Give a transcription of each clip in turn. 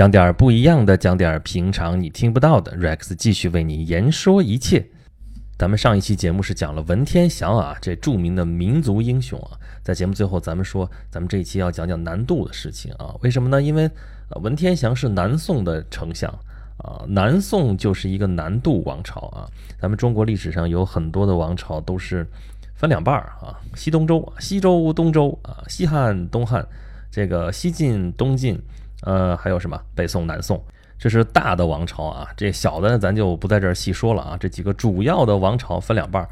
讲点儿不一样的，讲点儿平常你听不到的。Rex 继续为你言说一切。咱们上一期节目是讲了文天祥啊，这著名的民族英雄啊。在节目最后，咱们说，咱们这一期要讲讲南渡的事情啊。为什么呢？因为，文天祥是南宋的丞相啊，南宋就是一个南渡王朝啊。咱们中国历史上有很多的王朝都是分两半儿啊，西东周、西周、东周啊，西汉、东汉，这个西晋、东晋。呃，还有什么？北宋、南宋，这是大的王朝啊。这小的咱就不在这儿细说了啊。这几个主要的王朝分两半儿，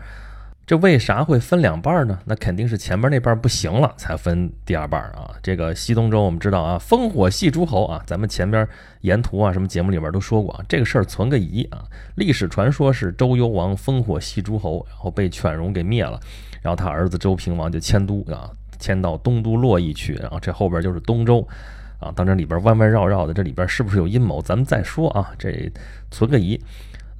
这为啥会分两半儿呢？那肯定是前边那半不行了，才分第二半儿啊。这个西东周我们知道啊，烽火戏诸侯啊，咱们前边沿途啊。什么节目里边都说过啊，这个事儿存个疑啊。历史传说是周幽王烽火戏诸侯，然后被犬戎给灭了，然后他儿子周平王就迁都啊，迁到东都洛邑去，然后这后边就是东周。啊，当然里边弯弯绕绕的，这里边是不是有阴谋？咱们再说啊，这存个疑。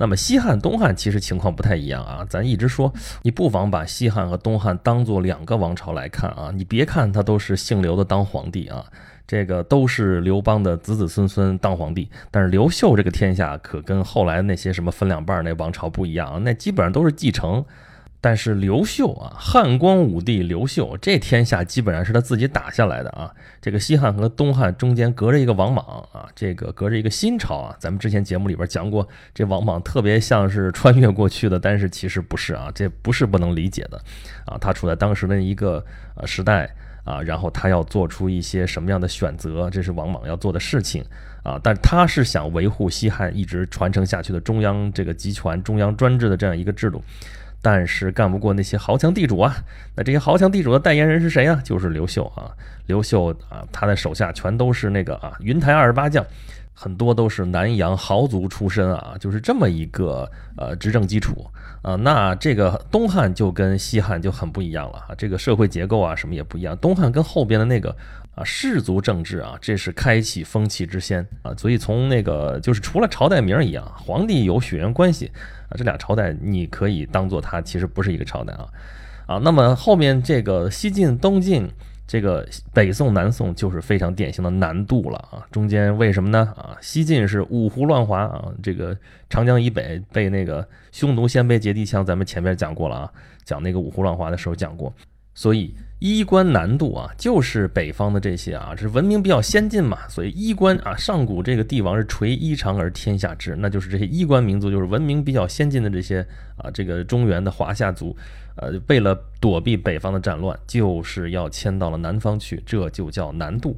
那么西汉、东汉其实情况不太一样啊，咱一直说，你不妨把西汉和东汉当做两个王朝来看啊。你别看他都是姓刘的当皇帝啊，这个都是刘邦的子子孙孙当皇帝，但是刘秀这个天下可跟后来那些什么分两半那王朝不一样啊，那基本上都是继承。但是刘秀啊，汉光武帝刘秀，这天下基本上是他自己打下来的啊。这个西汉和东汉中间隔着一个王莽啊，这个隔着一个新朝啊。咱们之前节目里边讲过，这王莽特别像是穿越过去的，但是其实不是啊，这不是不能理解的啊。他处在当时的一个呃时代啊，然后他要做出一些什么样的选择，这是王莽要做的事情啊。但他是想维护西汉一直传承下去的中央这个集权、中央专制的这样一个制度。但是干不过那些豪强地主啊！那这些豪强地主的代言人是谁啊？就是刘秀啊！刘秀啊，他的手下全都是那个啊云台二十八将，很多都是南阳豪族出身啊，就是这么一个呃执政基础啊。那这个东汉就跟西汉就很不一样了啊，这个社会结构啊什么也不一样。东汉跟后边的那个啊氏族政治啊，这是开启风气之先啊。所以从那个就是除了朝代名一样，皇帝有血缘关系。啊，这俩朝代你可以当做它其实不是一个朝代啊，啊，那么后面这个西晋、东晋，这个北宋、南宋就是非常典型的南渡了啊。中间为什么呢？啊，西晋是五胡乱华啊，这个长江以北被那个匈奴鲜卑结地羌，咱们前面讲过了啊，讲那个五胡乱华的时候讲过，所以。衣冠南渡啊，就是北方的这些啊，这文明比较先进嘛，所以衣冠啊，上古这个帝王是垂衣裳而天下知，那就是这些衣冠民族，就是文明比较先进的这些啊，这个中原的华夏族，呃，为了躲避北方的战乱，就是要迁到了南方去，这就叫南渡。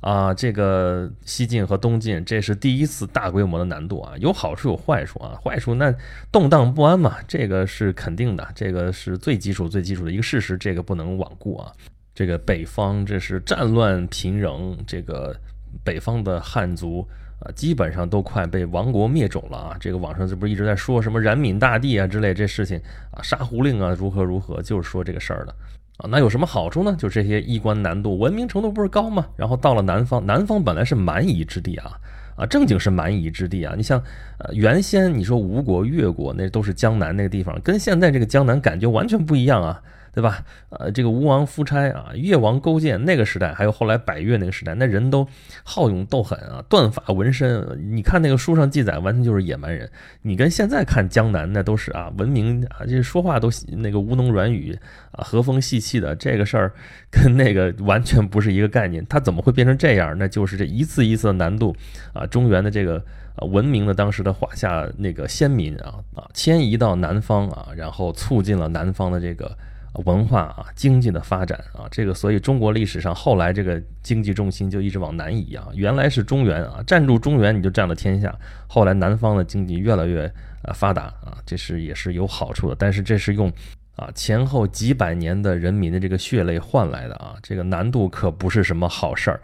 啊，这个西晋和东晋，这是第一次大规模的难度啊，有好处有坏处啊。坏处那动荡不安嘛，这个是肯定的，这个是最基础最基础的一个事实，这个不能罔顾啊。这个北方这是战乱频仍，这个北方的汉族啊，基本上都快被亡国灭种了啊。这个网上这不是一直在说什么冉闵大帝啊之类这事情啊，杀胡令啊，如何如何，就是说这个事儿的。啊，那有什么好处呢？就这些衣冠难度，文明程度不是高吗？然后到了南方，南方本来是蛮夷之地啊，啊，正经是蛮夷之地啊。你像，呃，原先你说吴国、越国，那都是江南那个地方，跟现在这个江南感觉完全不一样啊。对吧？呃，这个吴王夫差啊，越王勾践那个时代，还有后来百越那个时代，那人都好勇斗狠啊，断发纹身。你看那个书上记载，完全就是野蛮人。你跟现在看江南，那都是啊，文明啊，这说话都那个吴侬软语啊，和风细气的。这个事儿 跟那个完全不是一个概念。他怎么会变成这样？那就是这一次一次的难度啊，中原的这个啊文明的当时的华夏那个先民啊啊迁移到南方啊，然后促进了南方的这个。文化啊，经济的发展啊，这个所以中国历史上后来这个经济重心就一直往南移啊。原来是中原啊，占住中原你就占了天下。后来南方的经济越来越呃发达啊，这是也是有好处的。但是这是用啊前后几百年的人民的这个血泪换来的啊，这个难度可不是什么好事儿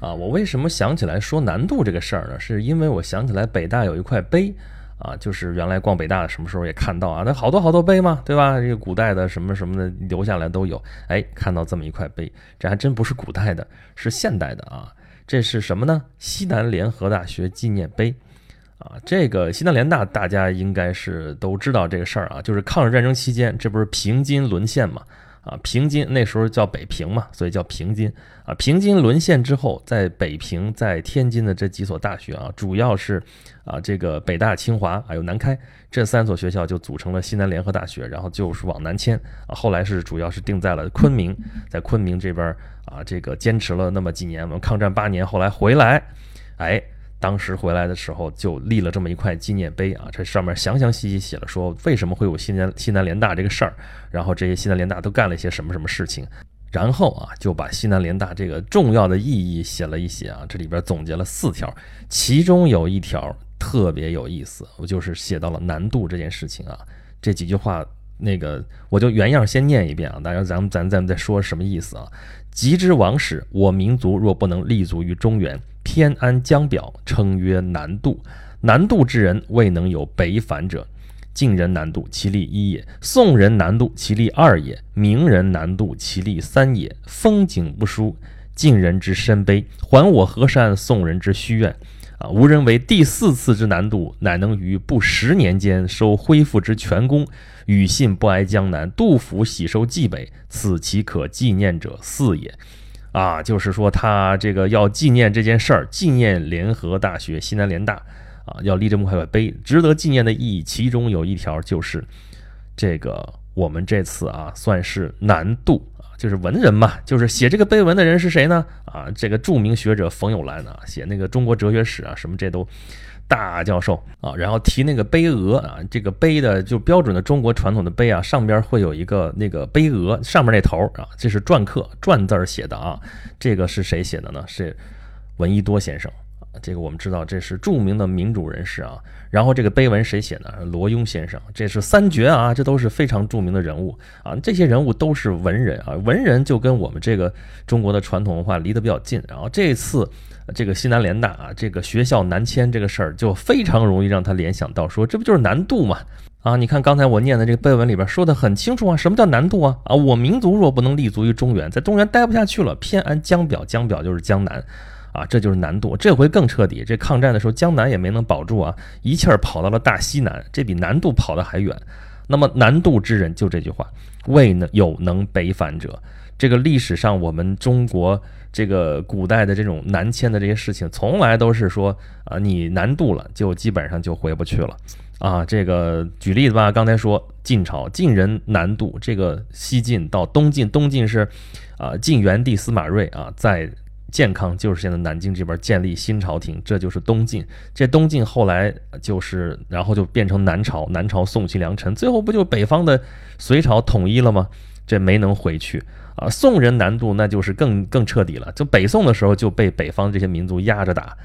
啊。我为什么想起来说难度这个事儿呢？是因为我想起来北大有一块碑。啊，就是原来逛北大的什么时候也看到啊，那好多好多碑嘛，对吧？这个古代的什么什么的留下来都有。哎，看到这么一块碑，这还真不是古代的，是现代的啊。这是什么呢？西南联合大学纪念碑啊。这个西南联大大家应该是都知道这个事儿啊，就是抗日战争期间，这不是平津沦陷嘛？啊，平津那时候叫北平嘛，所以叫平津啊。平津沦陷之后，在北平、在天津的这几所大学啊，主要是啊这个北大、清华还有南开这三所学校就组成了西南联合大学，然后就是往南迁啊。后来是主要是定在了昆明，在昆明这边啊，这个坚持了那么几年，我们抗战八年，后来回来，哎。当时回来的时候就立了这么一块纪念碑啊，这上面详详细细写了说为什么会有西南西南联大这个事儿，然后这些西南联大都干了一些什么什么事情，然后啊就把西南联大这个重要的意义写了一写啊，这里边总结了四条，其中有一条特别有意思，我就是写到了南渡这件事情啊，这几句话那个我就原样先念一遍啊，大家咱们咱咱们再说什么意思啊？及之往始，我民族若不能立足于中原。天安江表，称曰南渡。南渡之人，未能有北返者。晋人南渡，其利一也；宋人南渡，其利二也；明人南渡，其利三也。风景不输，晋人之深悲，还我河山；宋人之虚怨。啊！吾人为第四次之南渡，乃能于不十年间收恢复之全功。与信不挨江南，杜甫喜收蓟北，此其可纪念者四也。啊，就是说他这个要纪念这件事儿，纪念联合大学西南联大啊，要立这么块碑，值得纪念的意义。其中有一条就是，这个我们这次啊，算是难度，就是文人嘛，就是写这个碑文的人是谁呢？啊，这个著名学者冯友兰啊，写那个中国哲学史啊，什么这都。大教授啊，然后提那个碑额啊，这个碑的就标准的中国传统的碑啊，上边会有一个那个碑额，上面那头啊，这是篆刻篆字儿写的啊，这个是谁写的呢？是闻一多先生啊，这个我们知道这是著名的民主人士啊。然后这个碑文谁写的？罗庸先生，这是三绝啊，这都是非常著名的人物啊。这些人物都是文人啊，文人就跟我们这个中国的传统文化离得比较近。然后这次。这个西南联大啊，这个学校南迁这个事儿，就非常容易让他联想到说，这不就是南渡吗？啊，你看刚才我念的这个碑文里边说的很清楚啊，什么叫南渡啊？啊，我民族若不能立足于中原，在中原待不下去了，偏安江表，江表就是江南，啊，这就是南渡。这回更彻底，这抗战的时候江南也没能保住啊，一气儿跑到了大西南，这比南渡跑得还远。那么南渡之人就这句话，未能有能北返者。这个历史上我们中国。这个古代的这种南迁的这些事情，从来都是说啊，你南渡了，就基本上就回不去了，啊，这个举例子吧，刚才说晋朝晋人南渡，这个西晋到东晋，东晋是啊晋元帝司马睿啊，在建康，就是现在南京这边建立新朝廷，这就是东晋。这东晋后来就是，然后就变成南朝，南朝宋齐梁陈，最后不就北方的隋朝统一了吗？这没能回去。啊，宋人南渡那就是更更彻底了。就北宋的时候就被北方这些民族压着打，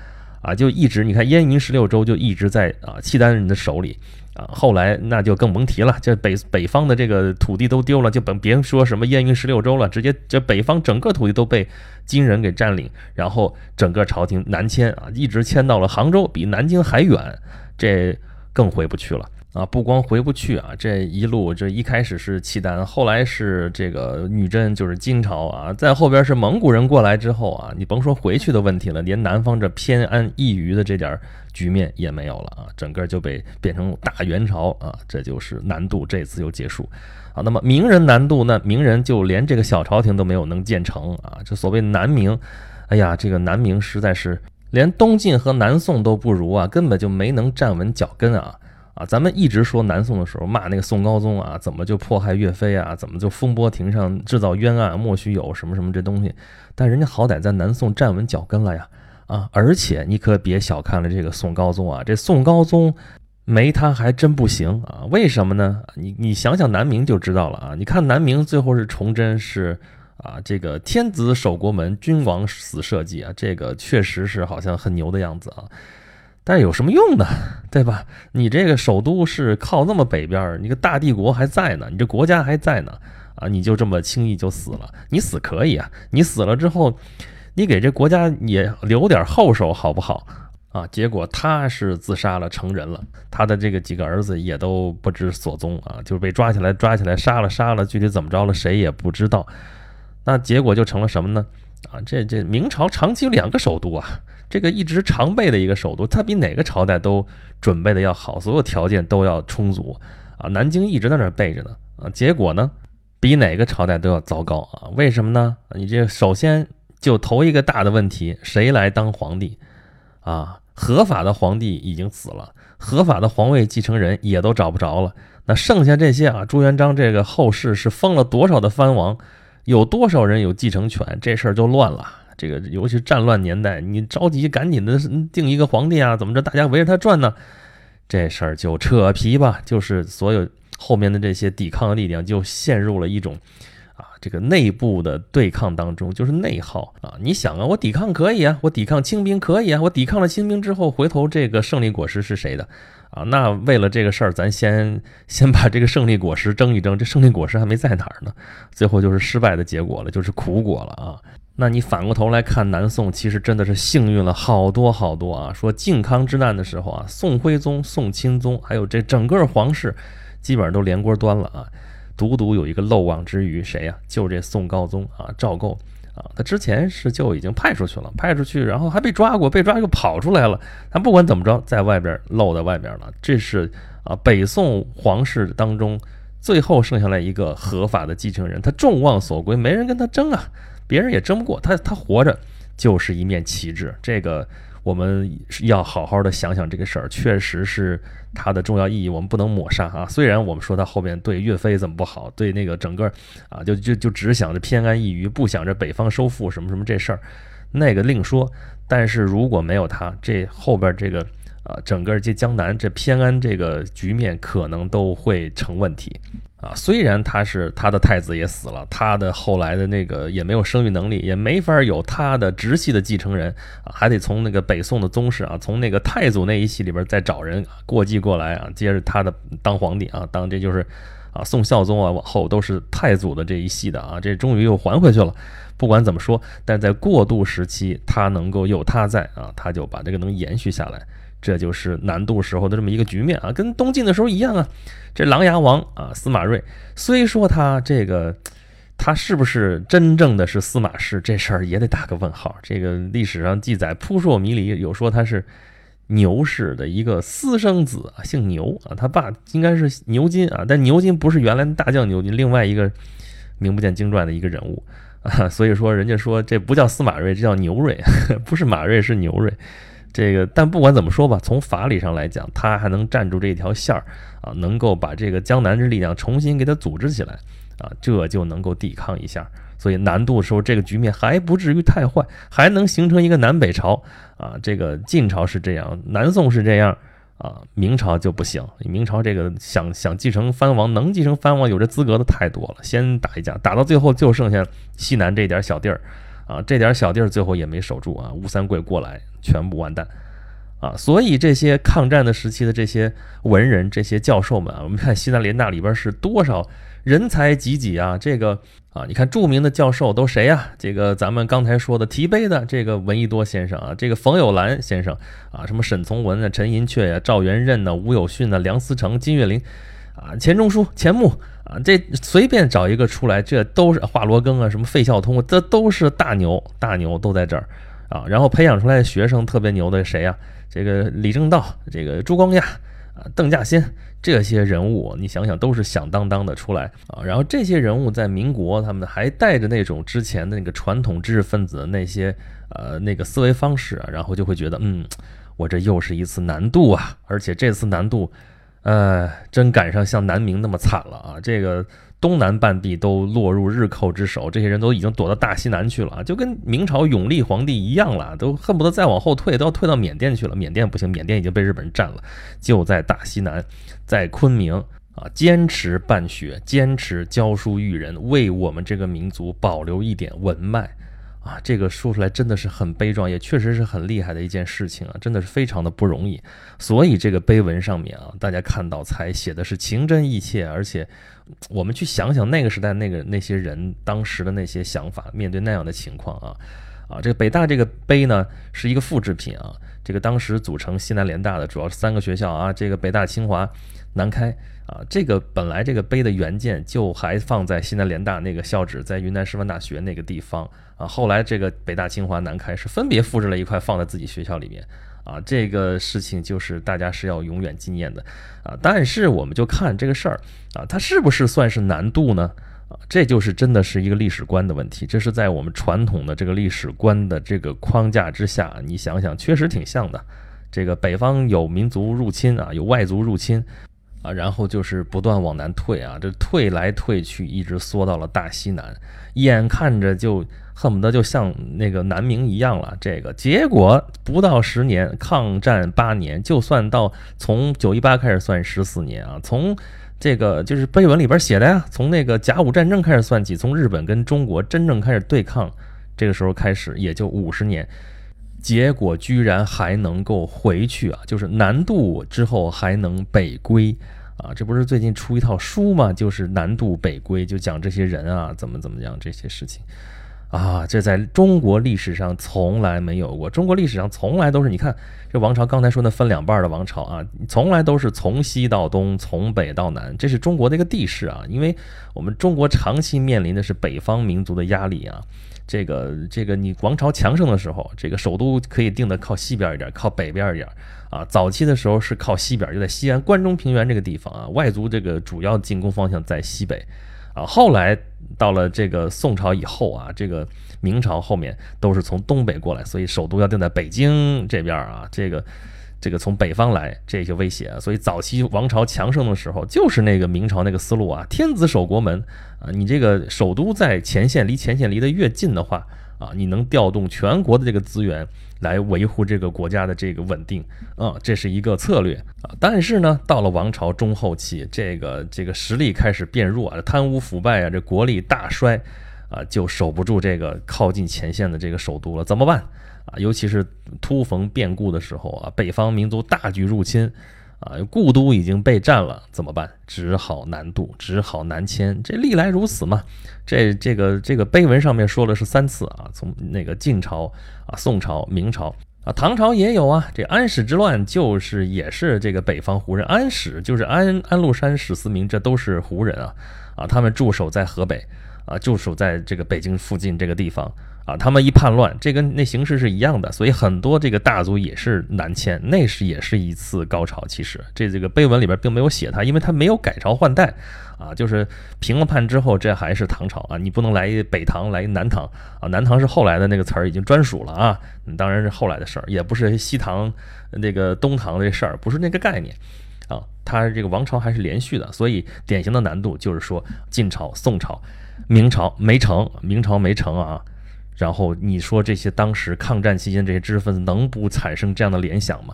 啊，就一直你看燕云十六州就一直在啊契丹人的手里，啊，后来那就更甭提了，这北北方的这个土地都丢了，就甭别说什么燕云十六州了，直接这北方整个土地都被金人给占领，然后整个朝廷南迁啊，一直迁到了杭州，比南京还远，这更回不去了。啊，不光回不去啊，这一路这一开始是契丹，后来是这个女真，就是金朝啊，在后边是蒙古人过来之后啊，你甭说回去的问题了，连南方这偏安一隅的这点局面也没有了啊，整个就被变成大元朝啊，这就是南渡这次就结束啊。那么明人南渡，那明人就连这个小朝廷都没有能建成啊，这所谓南明，哎呀，这个南明实在是连东晋和南宋都不如啊，根本就没能站稳脚跟啊。啊，咱们一直说南宋的时候骂那个宋高宗啊，怎么就迫害岳飞啊，怎么就风波亭上制造冤案，莫须有什么什么这东西，但人家好歹在南宋站稳脚跟了呀，啊，而且你可别小看了这个宋高宗啊，这宋高宗没他还真不行啊，为什么呢？你你想想南明就知道了啊，你看南明最后是崇祯是啊，这个天子守国门，君王死社稷啊，这个确实是好像很牛的样子啊。但有什么用呢？对吧？你这个首都是靠那么北边，你个大帝国还在呢，你这国家还在呢，啊，你就这么轻易就死了？你死可以啊，你死了之后，你给这国家也留点后手好不好？啊，结果他是自杀了，成人了，他的这个几个儿子也都不知所踪啊，就被抓起来，抓起来杀了，杀了，具体怎么着了，谁也不知道。那结果就成了什么呢？啊，这这明朝长期两个首都啊。这个一直常备的一个首都，它比哪个朝代都准备的要好，所有条件都要充足啊！南京一直在那儿备着呢啊！结果呢，比哪个朝代都要糟糕啊！为什么呢？你这首先就头一个大的问题，谁来当皇帝啊？合法的皇帝已经死了，合法的皇位继承人也都找不着了。那剩下这些啊，朱元璋这个后世是封了多少的藩王？有多少人有继承权？这事儿就乱了。这个尤其战乱年代，你着急赶紧的定一个皇帝啊，怎么着？大家围着他转呢？这事儿就扯皮吧。就是所有后面的这些抵抗力量就陷入了一种啊，这个内部的对抗当中，就是内耗啊。你想啊，我抵抗可以啊，我抵抗清兵可以啊，我抵抗了清兵之后，回头这个胜利果实是谁的啊？那为了这个事儿，咱先先把这个胜利果实争一争。这胜利果实还没在哪儿呢？最后就是失败的结果了，就是苦果了啊。那你反过头来看，南宋其实真的是幸运了好多好多啊！说靖康之难的时候啊，宋徽宗、宋钦宗，还有这整个皇室，基本上都连锅端了啊。独独有一个漏网之鱼，谁呀？就这宋高宗啊，赵构啊。他之前是就已经派出去了，派出去，然后还被抓过，被抓又跑出来了。他不管怎么着，在外边漏在外边了。这是啊，北宋皇室当中最后剩下来一个合法的继承人，他众望所归，没人跟他争啊。别人也争不过他，他活着就是一面旗帜。这个我们要好好的想想这个事儿，确实是它的重要意义，我们不能抹杀啊。虽然我们说他后面对岳飞怎么不好，对那个整个啊，就就就只想着偏安一隅，不想着北方收复什么什么这事儿，那个另说。但是如果没有他，这后边这个啊，整个这江南这偏安这个局面可能都会成问题。啊，虽然他是他的太子也死了，他的后来的那个也没有生育能力，也没法有他的直系的继承人啊，还得从那个北宋的宗室啊，从那个太祖那一系里边再找人过继过来啊，接着他的当皇帝啊，当这就是啊宋孝宗啊，往后都是太祖的这一系的啊，这终于又还回去了。不管怎么说，但在过渡时期，他能够有他在啊，他就把这个能延续下来。这就是南渡时候的这么一个局面啊，跟东晋的时候一样啊。这琅琊王啊，司马睿，虽说他这个他是不是真正的是司马氏，这事儿也得打个问号。这个历史上记载扑朔迷离，有说他是牛氏的一个私生子啊，姓牛啊，他爸应该是牛金啊，但牛金不是原来大将牛金，另外一个名不见经传的一个人物啊。所以说，人家说这不叫司马睿，这叫牛睿，不是马睿，是牛睿。这个，但不管怎么说吧，从法理上来讲，他还能站住这条线儿啊，能够把这个江南之力量重新给他组织起来啊，这就能够抵抗一下。所以南渡的时候，这个局面还不至于太坏，还能形成一个南北朝啊。这个晋朝是这样，南宋是这样啊，明朝就不行。明朝这个想想继承藩王，能继承藩王有这资格的太多了，先打一架，打到最后就剩下西南这点小地儿。啊，这点小地儿最后也没守住啊！吴三桂过来，全部完蛋啊！所以这些抗战的时期的这些文人、这些教授们啊，我们看西南联大里边是多少人才济济啊！这个啊，你看著名的教授都谁呀？这个咱们刚才说的提杯的这个闻一多先生啊，这个冯友兰先生啊，什么沈从文啊、陈寅恪呀、赵元任呐、吴有训呐、梁思成、金岳霖啊、钱钟书、钱穆。啊，这随便找一个出来，这都是华罗庚啊，什么费孝通，这都是大牛，大牛都在这儿啊。然后培养出来的学生特别牛的谁呀？这个李政道，这个朱光亚啊，邓稼先这些人物，你想想都是响当当的出来啊。然后这些人物在民国，他们还带着那种之前的那个传统知识分子的那些呃那个思维方式啊，然后就会觉得，嗯，我这又是一次难度啊，而且这次难度。呃，真赶上像南明那么惨了啊！这个东南半壁都落入日寇之手，这些人都已经躲到大西南去了啊，就跟明朝永历皇帝一样了，都恨不得再往后退，都要退到缅甸去了。缅甸不行，缅甸已经被日本人占了，就在大西南，在昆明啊，坚持办学，坚持教书育人，为我们这个民族保留一点文脉。啊，这个说出来真的是很悲壮，也确实是很厉害的一件事情啊，真的是非常的不容易。所以这个碑文上面啊，大家看到才写的是情真意切，而且我们去想想那个时代那个那些人当时的那些想法，面对那样的情况啊，啊，这个北大这个碑呢是一个复制品啊，这个当时组成西南联大的主要是三个学校啊，这个北大、清华、南开。啊，这个本来这个碑的原件就还放在西南联大那个校址，在云南师范大学那个地方啊。后来这个北大、清华、南开是分别复制了一块放在自己学校里面啊。这个事情就是大家是要永远纪念的啊。但是我们就看这个事儿啊，它是不是算是难度呢？啊，这就是真的是一个历史观的问题。这是在我们传统的这个历史观的这个框架之下，你想想，确实挺像的。这个北方有民族入侵啊，有外族入侵啊，然后就是不断往南退啊，这退来退去，一直缩到了大西南，眼看着就恨不得就像那个南明一样了。这个结果不到十年，抗战八年，就算到从九一八开始算十四年啊，从这个就是碑文里边写的呀，从那个甲午战争开始算起，从日本跟中国真正开始对抗，这个时候开始也就五十年。结果居然还能够回去啊！就是南渡之后还能北归啊！这不是最近出一套书吗？就是南渡北归，就讲这些人啊怎么怎么样这些事情啊！这在中国历史上从来没有过。中国历史上从来都是你看这王朝，刚才说那分两半的王朝啊，从来都是从西到东，从北到南，这是中国的一个地势啊！因为我们中国长期面临的是北方民族的压力啊。这个这个，你王朝强盛的时候，这个首都可以定的靠西边一点，靠北边一点啊。早期的时候是靠西边，就在西安关中平原这个地方啊。外族这个主要进攻方向在西北啊。后来到了这个宋朝以后啊，这个明朝后面都是从东北过来，所以首都要定在北京这边啊。这个。这个从北方来这些威胁啊，所以早期王朝强盛的时候，就是那个明朝那个思路啊，天子守国门啊，你这个首都在前线，离前线离得越近的话啊，你能调动全国的这个资源来维护这个国家的这个稳定啊，这是一个策略啊。但是呢，到了王朝中后期，这个这个实力开始变弱啊，贪污腐败啊，这国力大衰啊，就守不住这个靠近前线的这个首都了，怎么办？啊，尤其是突逢变故的时候啊，北方民族大举入侵，啊，故都已经被占了，怎么办？只好南渡，只好南迁。这历来如此嘛。这这个这个碑文上面说的是三次啊，从那个晋朝啊、宋朝、明朝啊、唐朝也有啊。这安史之乱就是也是这个北方胡人，安史就是安安禄山、史思明，这都是胡人啊啊，他们驻守在河北啊，驻守在这个北京附近这个地方。啊，他们一叛乱，这跟那形势是一样的，所以很多这个大族也是南迁，那是也是一次高潮。其实这这个碑文里边并没有写他，因为他没有改朝换代啊，就是平了叛之后，这还是唐朝啊，你不能来北唐，来南唐啊，南唐是后来的那个词儿已经专属了啊，当然是后来的事儿，也不是西唐那个东唐这事儿，不是那个概念啊，他这个王朝还是连续的，所以典型的难度就是说晋朝、宋朝、明朝没成，明朝没成啊。然后你说这些当时抗战期间这些知识分子能不产生这样的联想吗？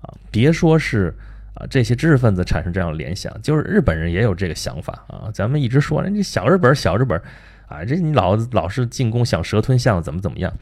啊，别说是啊这些知识分子产生这样的联想，就是日本人也有这个想法啊。咱们一直说人家小日本小日本，啊这你老老是进攻想蛇吞象怎么怎么样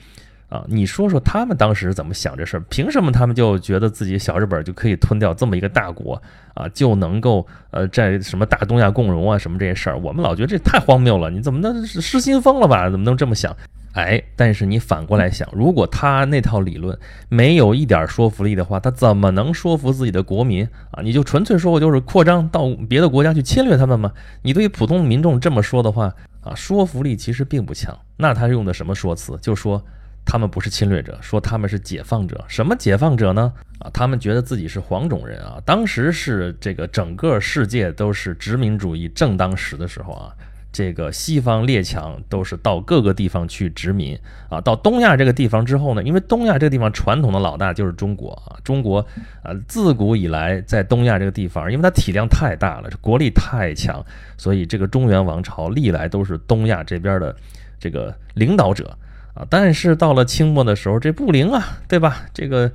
啊？你说说他们当时怎么想这事儿？凭什么他们就觉得自己小日本就可以吞掉这么一个大国啊？就能够呃在什么大东亚共荣啊什么这些事儿？我们老觉得这太荒谬了，你怎么能失心疯了吧？怎么能这么想？哎，但是你反过来想，如果他那套理论没有一点说服力的话，他怎么能说服自己的国民啊？你就纯粹说我就是扩张到别的国家去侵略他们吗？你对于普通民众这么说的话啊，说服力其实并不强。那他用的什么说辞？就说他们不是侵略者，说他们是解放者。什么解放者呢？啊，他们觉得自己是黄种人啊。当时是这个整个世界都是殖民主义正当时的时候啊。这个西方列强都是到各个地方去殖民啊，到东亚这个地方之后呢，因为东亚这个地方传统的老大就是中国啊，中国啊自古以来在东亚这个地方，因为它体量太大了，国力太强，所以这个中原王朝历来都是东亚这边的这个领导者啊。但是到了清末的时候，这不灵啊，对吧？这个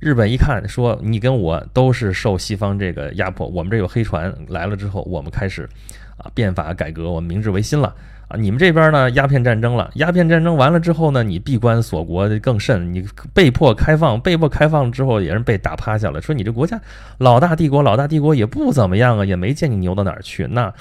日本一看说你跟我都是受西方这个压迫，我们这有黑船来了之后，我们开始。啊，变法改革，我们明治维新了啊！你们这边呢，鸦片战争了，鸦片战争完了之后呢，你闭关锁国更甚，你被迫开放，被迫开放之后也是被打趴下了。说你这国家老大帝国，老大帝国也不怎么样啊，也没见你牛到哪儿去，那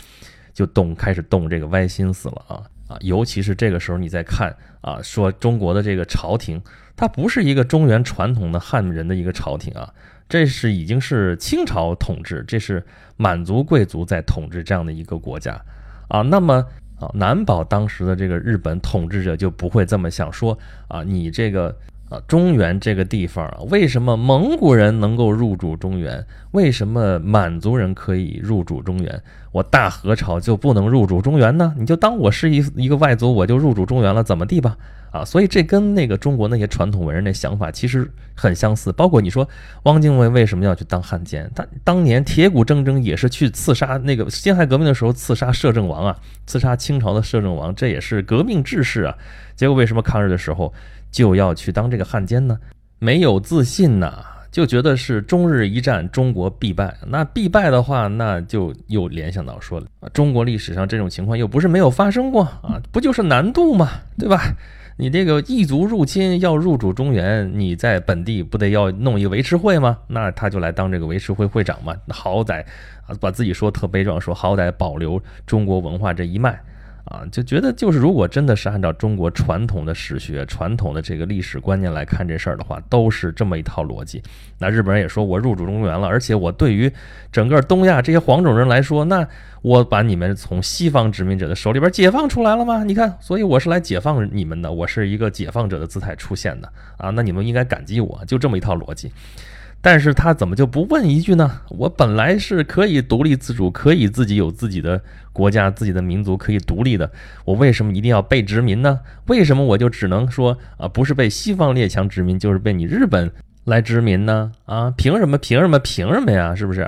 就动开始动这个歪心思了啊啊！尤其是这个时候你再看啊，说中国的这个朝廷，它不是一个中原传统的汉人的一个朝廷啊。这是已经是清朝统治，这是满族贵族在统治这样的一个国家啊。那么啊，难保当时的这个日本统治者就不会这么想说啊，你这个啊，中原这个地方啊，为什么蒙古人能够入主中原？为什么满族人可以入主中原？我大和朝就不能入主中原呢？你就当我是一一个外族，我就入主中原了，怎么地吧？啊，所以这跟那个中国那些传统文人的想法其实很相似。包括你说汪精卫为什么要去当汉奸？他当年铁骨铮铮也是去刺杀那个辛亥革命的时候刺杀摄政王啊，刺杀清朝的摄政王，这也是革命志士啊。结果为什么抗日的时候？就要去当这个汉奸呢？没有自信呐，就觉得是中日一战，中国必败。那必败的话，那就又联想到说了，中国历史上这种情况又不是没有发生过啊，不就是南渡嘛，对吧？你这个异族入侵要入主中原，你在本地不得要弄一个维持会吗？那他就来当这个维持会会长嘛，好歹啊，把自己说特悲壮，说好歹保留中国文化这一脉。啊，就觉得就是，如果真的是按照中国传统的史学、传统的这个历史观念来看这事儿的话，都是这么一套逻辑。那日本人也说我入主中原了，而且我对于整个东亚这些黄种人来说，那我把你们从西方殖民者的手里边解放出来了吗？你看，所以我是来解放你们的，我是一个解放者的姿态出现的啊。那你们应该感激我，就这么一套逻辑。但是他怎么就不问一句呢？我本来是可以独立自主，可以自己有自己的国家、自己的民族可以独立的，我为什么一定要被殖民呢？为什么我就只能说啊，不是被西方列强殖民，就是被你日本来殖民呢？啊，凭什么？凭什么？凭什么呀？是不是？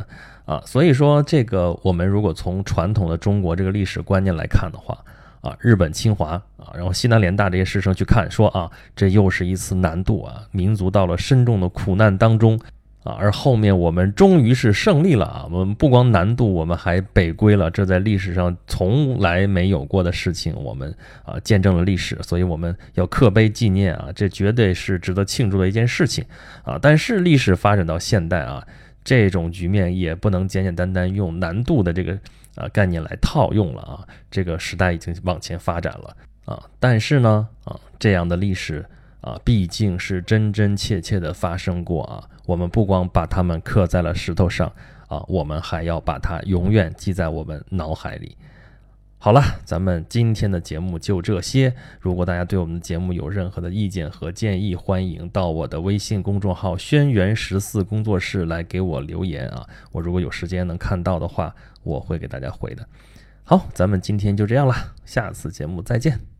啊，所以说这个，我们如果从传统的中国这个历史观念来看的话。啊，日本侵华啊，然后西南联大这些师生去看，说啊，这又是一次难度啊，民族到了深重的苦难当中啊，而后面我们终于是胜利了啊，我们不光南渡，我们还北归了，这在历史上从来没有过的事情，我们啊见证了历史，所以我们要刻碑纪念啊，这绝对是值得庆祝的一件事情啊。但是历史发展到现代啊，这种局面也不能简简单单用南渡的这个。啊，概念来套用了啊，这个时代已经往前发展了啊，但是呢，啊，这样的历史啊，毕竟是真真切切的发生过啊，我们不光把它们刻在了石头上啊，我们还要把它永远记在我们脑海里。好了，咱们今天的节目就这些。如果大家对我们的节目有任何的意见和建议，欢迎到我的微信公众号“轩辕十四工作室”来给我留言啊。我如果有时间能看到的话，我会给大家回的。好，咱们今天就这样了，下次节目再见。